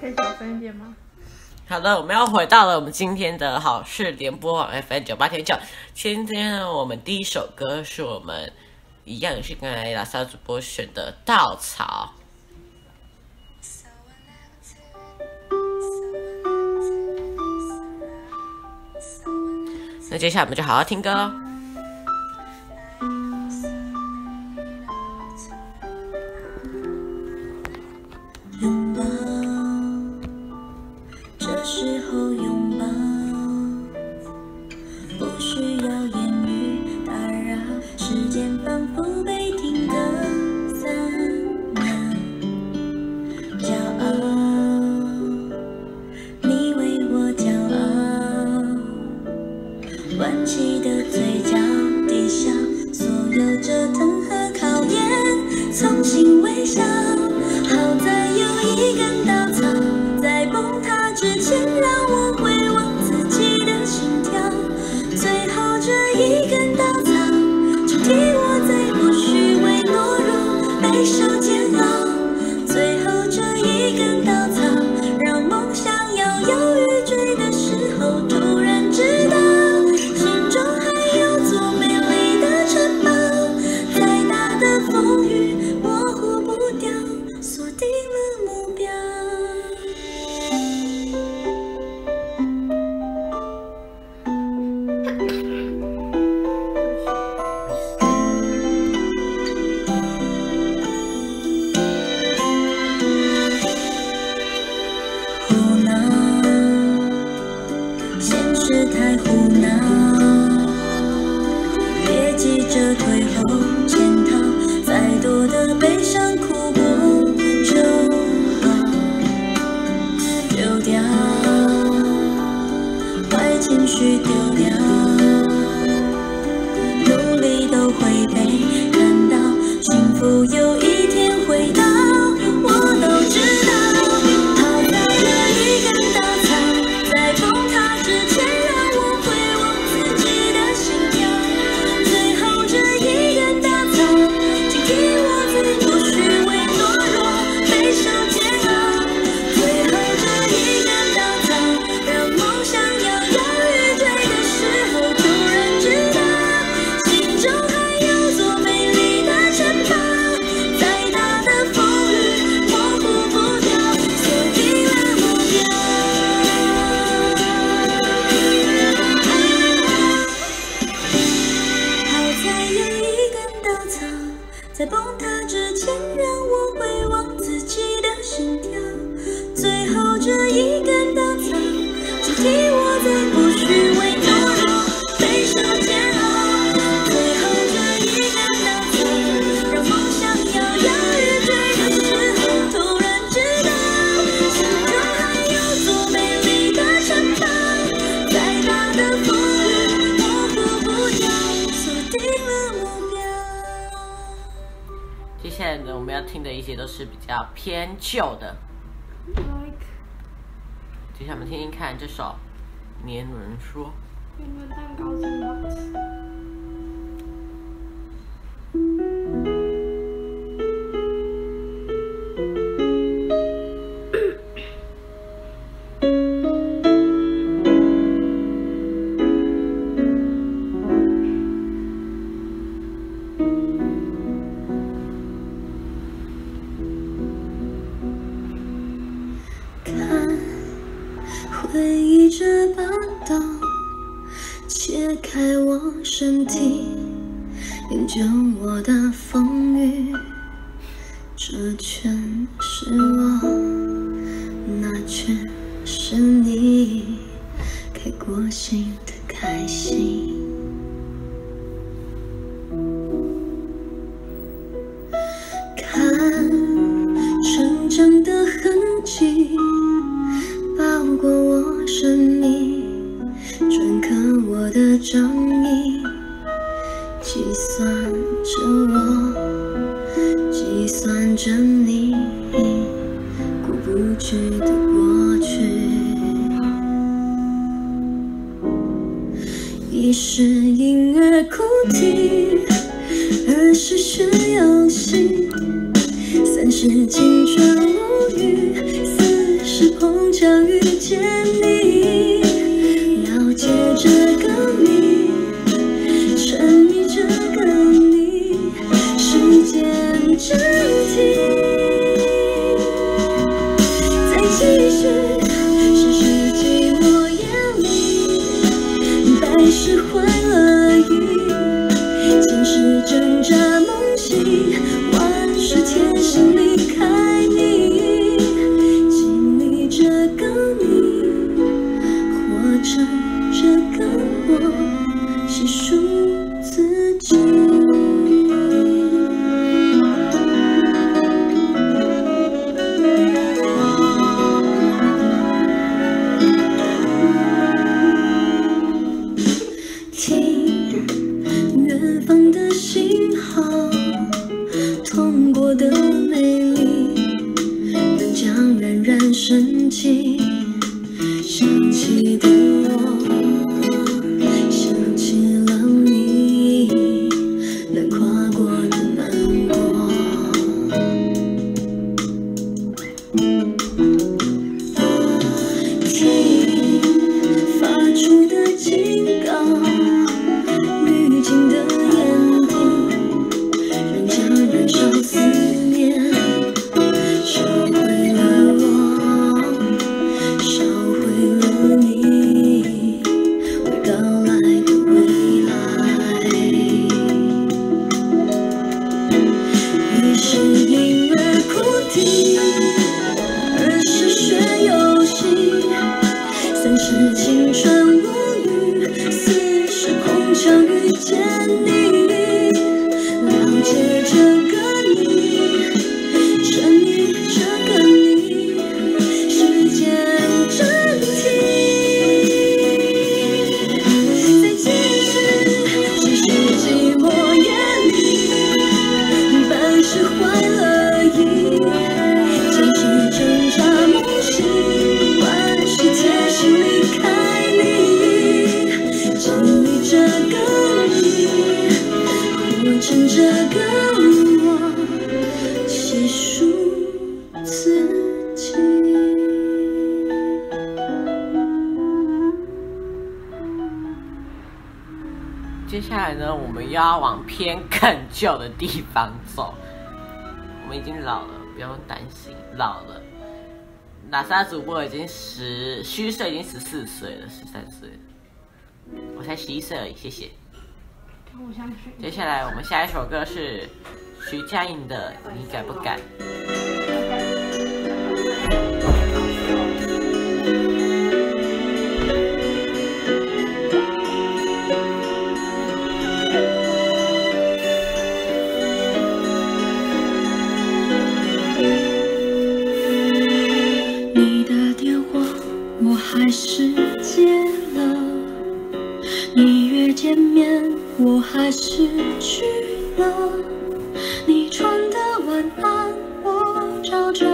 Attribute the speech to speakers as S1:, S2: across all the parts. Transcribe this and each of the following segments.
S1: 可以小声一点？
S2: 好的，我们要回到了我们今天的好事联播网 FM 九八点九。今天呢，我们第一首歌是我们一样是刚才拉萨主播选的《稻草》。那接下来我们就好好听歌喽。
S3: 的嘴角低下所有这这
S2: 首。年轮说。
S1: 年轮蛋糕真好吃
S3: 计算着我，计算着你，过不去的过去，一是婴儿哭啼，二是学游戏，三是青春无语，四是碰巧遇见你。身体再继续是是寂寞夜里百是怀了疑千是挣扎梦醒万是铁心离开你经历这个你活成这个我细数
S2: 我们又要往偏更旧的地方走。我们已经老了，不用担心老了。哪吒主播已经十虚岁，已经十四岁了，十三岁。我才十一岁而已，谢谢。接下来我们下一首歌是徐佳莹的《你敢不敢》。
S3: 见面，我还是去了。你穿的晚安，我照着。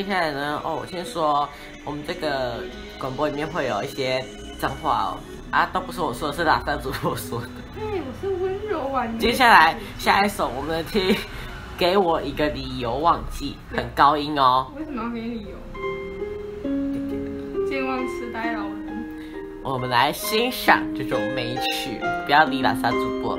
S3: 接
S2: 下来呢，哦，我先说，我们这个广播里面会有一些脏话哦，啊，都不是我说的，是拉萨主播说的。
S1: 对，我是温柔婉。
S2: 接下来下一首，我们听《给我一个理由忘记》，很高音哦。
S1: 为什么要给你理由？健忘痴呆老人。
S2: 我们来欣赏这首美曲，不要理拉萨主播。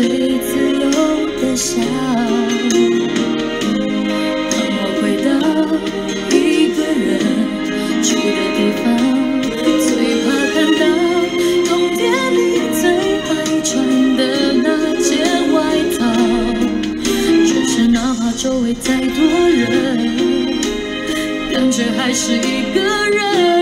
S3: 最自由的笑。当我回到一个人住的地方，最怕看到冬天里最爱穿的那件外套。只是哪怕周围再多人，感觉还是一个人。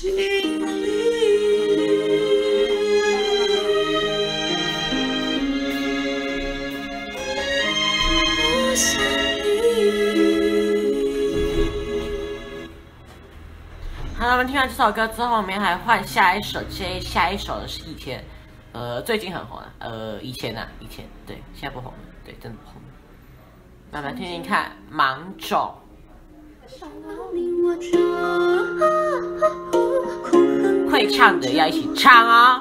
S2: 好了，我们听完这首歌之后，我们还换下一首，接下一首的是以前，呃，最近很红啊，呃，以前啊，以前对，现在不红了，对，真的不红了。慢慢听听看，芒种。
S3: 会唱的要一起唱哦，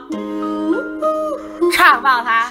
S3: 唱爆它！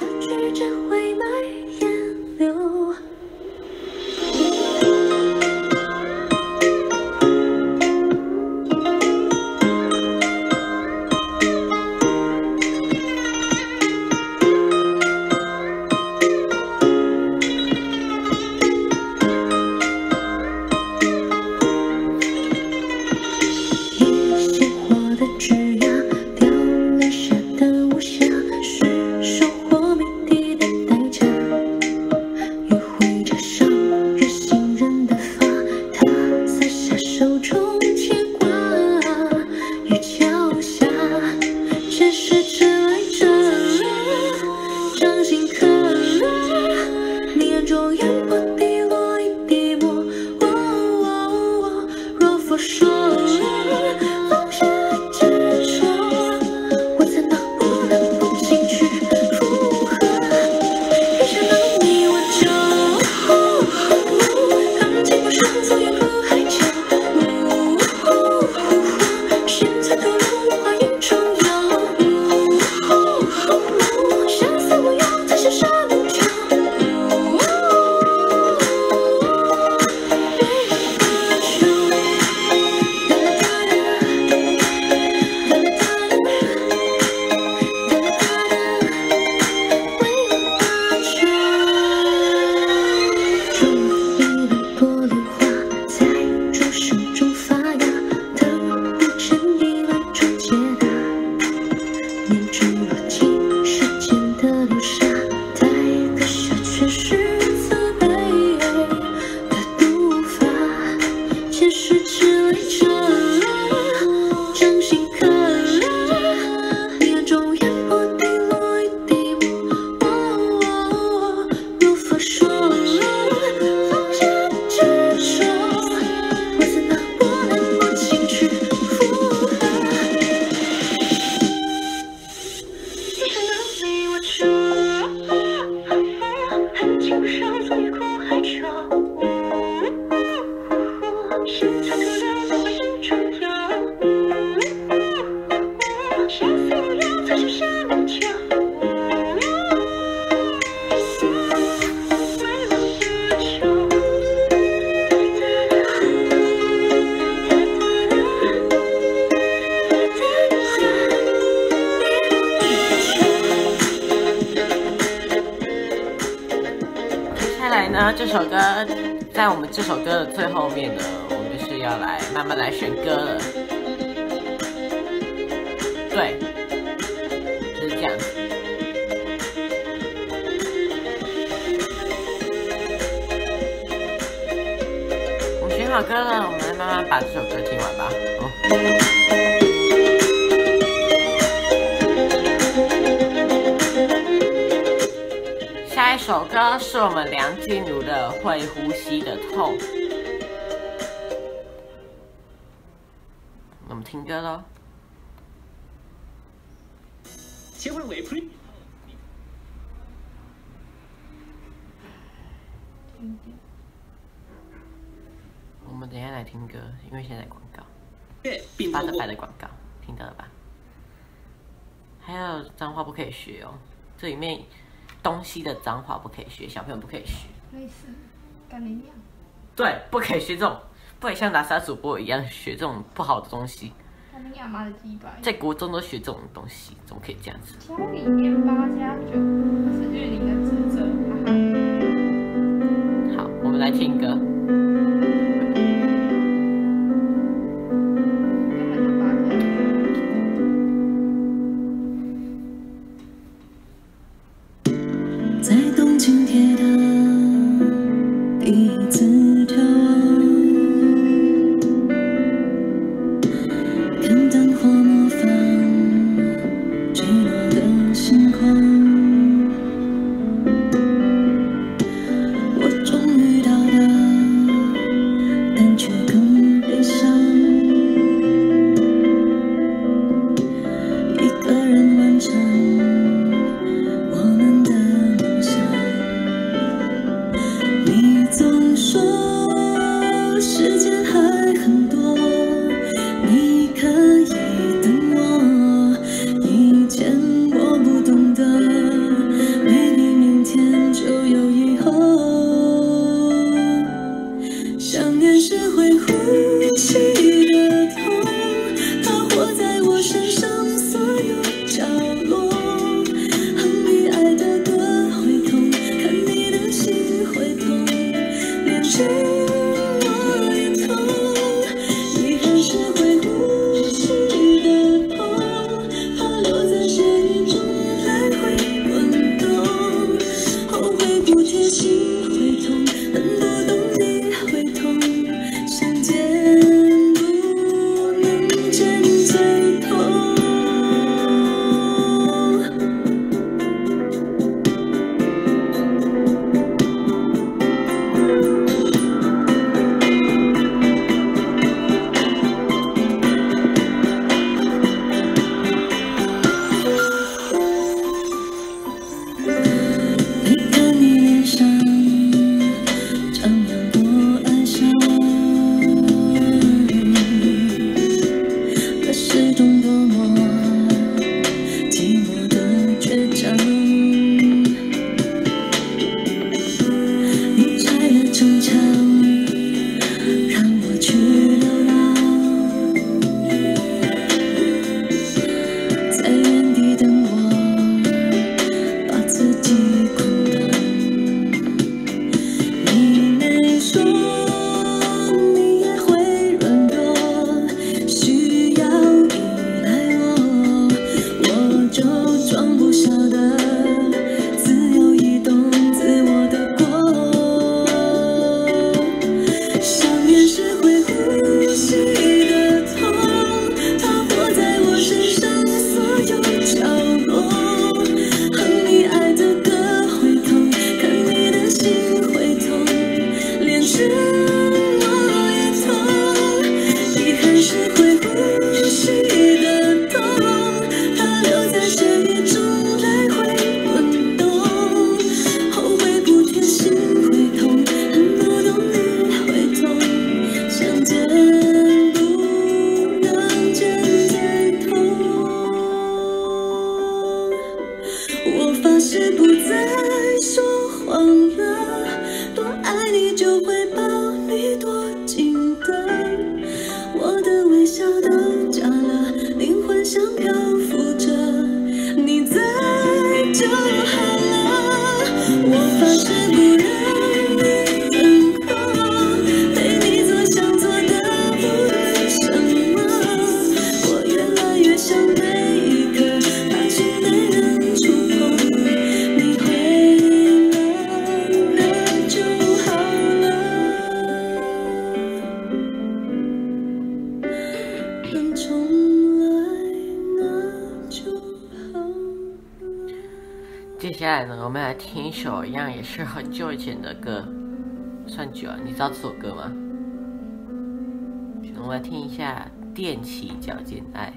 S2: 一刹那你
S3: 首歌是我们梁静茹的《会呼吸的痛》，我们听歌喽。
S4: 協會委配
S3: 我们等一下来听歌，因为现在广告，
S4: 並
S3: 巴德
S4: 透過
S3: 白的广告，听到了吧？还有脏话不可以学哦，这里面东西的脏话不可以学，小朋友不可以学。
S1: 类似干你娘，
S3: 对，不可以学这种，不可以像拿沙主播一样学这种不好的东西。
S1: 干你娘妈的鸡巴。
S3: 在国中都学这种东西，怎么可以这样子？
S1: 家里面八加九，这是玉林的职责。
S3: 好，我们来听歌。
S2: 我
S5: 们来听一首一样也是很久以前的歌，算久了。你知道这首歌吗？我们来听一下《踮起脚尖爱》。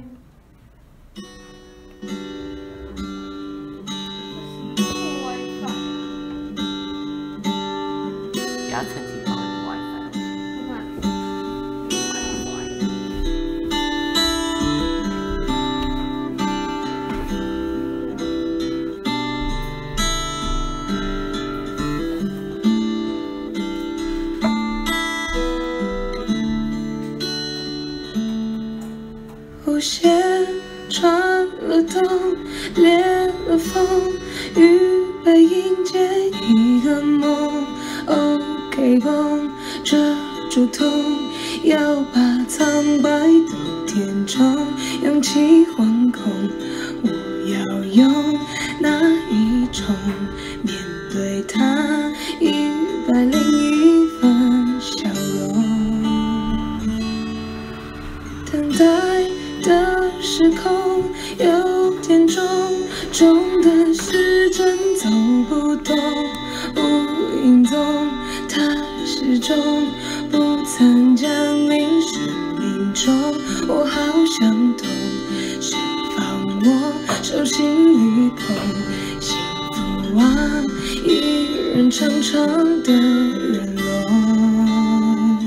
S3: 长长的人龙，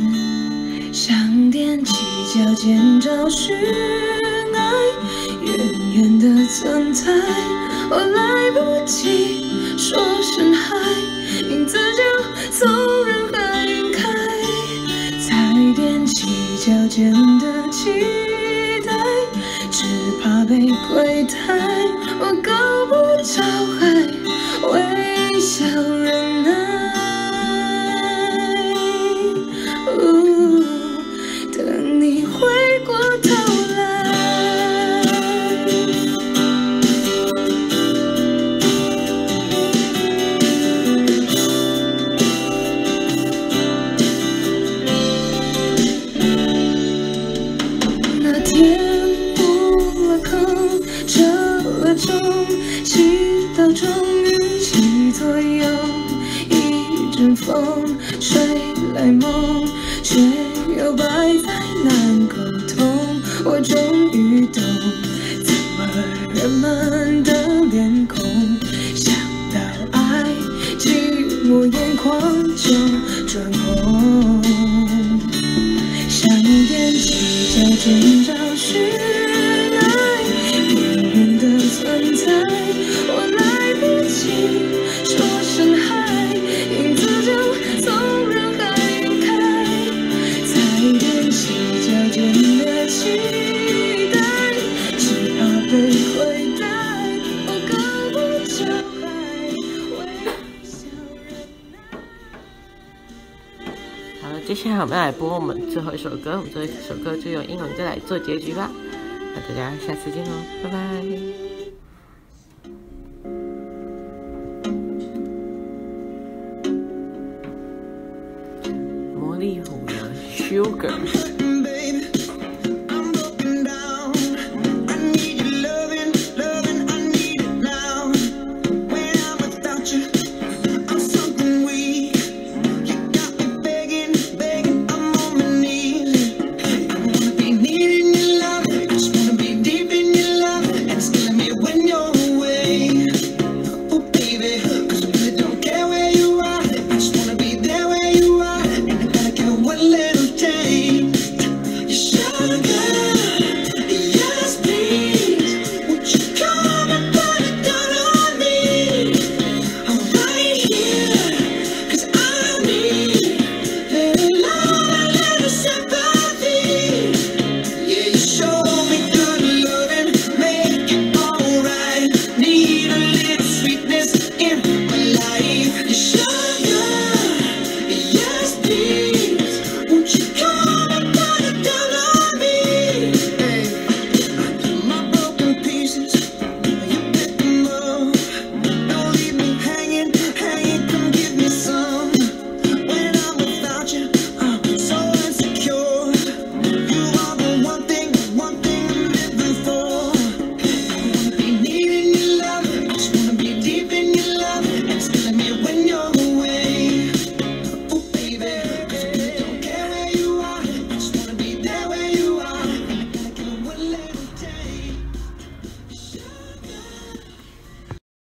S3: 想踮起脚尖找寻爱，远远的存在，我来不及说声嗨，影子就从人海晕开，才踮起脚尖的期待，只怕被亏待，我。风吹来梦却又百在难沟通。我终于懂怎么人们现在我
S5: 们要来播我们最后一首歌，我们最后一首歌就用英文歌来做结局吧。那大家下次见喽，拜拜。
S2: 魔力虎的 Sugar。